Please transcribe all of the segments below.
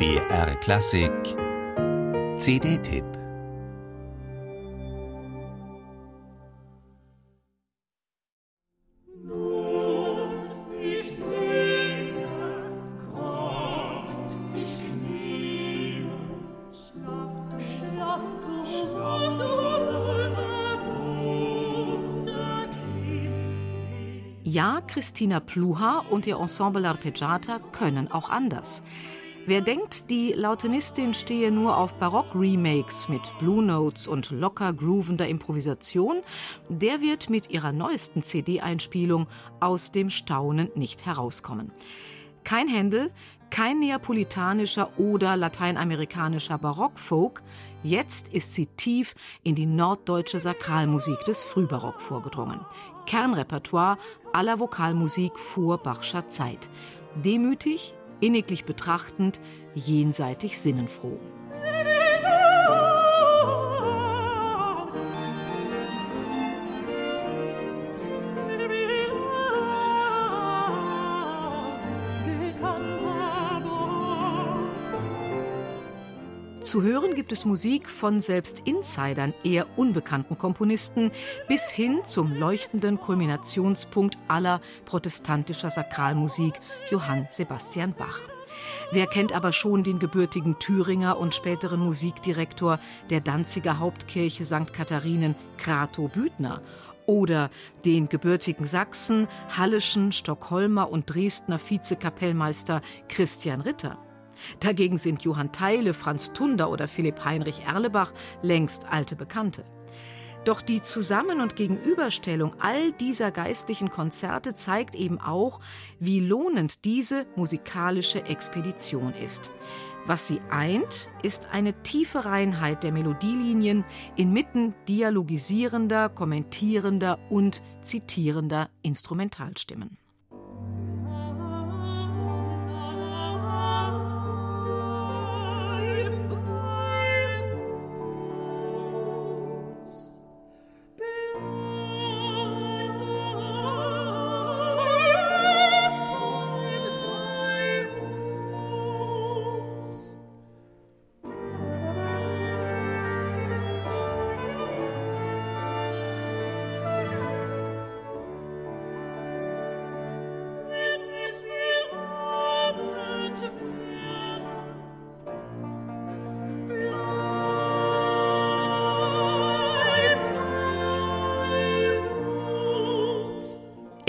BR Klassik CD-Tipp Ja, Christina Pluha und ihr Ensemble Arpeggiata können auch anders. Wer denkt, die Lautenistin stehe nur auf Barock-Remakes mit Blue Notes und locker groovender Improvisation, der wird mit ihrer neuesten CD-Einspielung aus dem Staunen nicht herauskommen. Kein Händel, kein neapolitanischer oder lateinamerikanischer Barockfolk, jetzt ist sie tief in die norddeutsche Sakralmusik des Frühbarock vorgedrungen. Kernrepertoire aller Vokalmusik vor Bachscher Zeit. Demütig, inniglich betrachtend, jenseitig sinnenfroh. Zu hören gibt es Musik von selbst Insidern eher unbekannten Komponisten bis hin zum leuchtenden Kulminationspunkt aller protestantischer Sakralmusik Johann Sebastian Bach. Wer kennt aber schon den gebürtigen Thüringer und späteren Musikdirektor der Danziger Hauptkirche St. Katharinen, Krato Büthner? Oder den gebürtigen Sachsen, Hallischen, Stockholmer und Dresdner Vizekapellmeister Christian Ritter? Dagegen sind Johann Theile, Franz Tunder oder Philipp Heinrich Erlebach längst alte Bekannte. Doch die Zusammen- und Gegenüberstellung all dieser geistlichen Konzerte zeigt eben auch, wie lohnend diese musikalische Expedition ist. Was sie eint, ist eine tiefe Reinheit der Melodielinien inmitten dialogisierender, kommentierender und zitierender Instrumentalstimmen.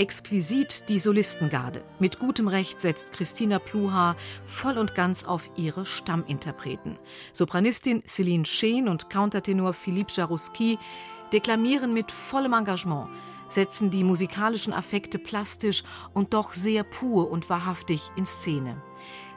Exquisit die Solistengarde. Mit gutem Recht setzt Christina Pluha voll und ganz auf ihre Stamminterpreten. Sopranistin Céline Scheen und Countertenor Philippe Jarouski deklamieren mit vollem Engagement, setzen die musikalischen Affekte plastisch und doch sehr pur und wahrhaftig in Szene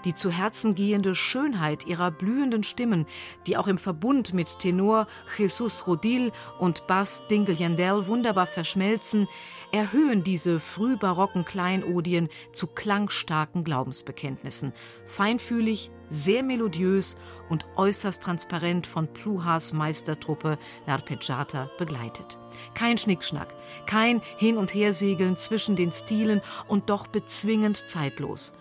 die zu Herzen gehende Schönheit ihrer blühenden Stimmen, die auch im Verbund mit Tenor Jesus Rodil und Bass Dingle Yandel wunderbar verschmelzen, erhöhen diese frühbarocken Kleinodien zu klangstarken Glaubensbekenntnissen, feinfühlig, sehr melodiös und äußerst transparent von Pluhas Meistertruppe L'Arpeggiata begleitet. Kein Schnickschnack, kein Hin- und Hersegeln zwischen den Stilen und doch bezwingend zeitlos.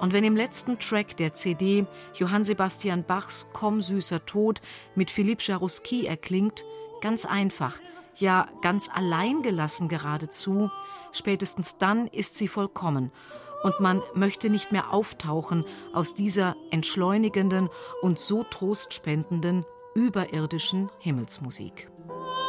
Und wenn im letzten Track der CD Johann Sebastian Bachs Komm süßer Tod mit Philipp Jaruski erklingt, ganz einfach, ja ganz allein gelassen geradezu, spätestens dann ist sie vollkommen und man möchte nicht mehr auftauchen aus dieser entschleunigenden und so trostspendenden überirdischen Himmelsmusik. Musik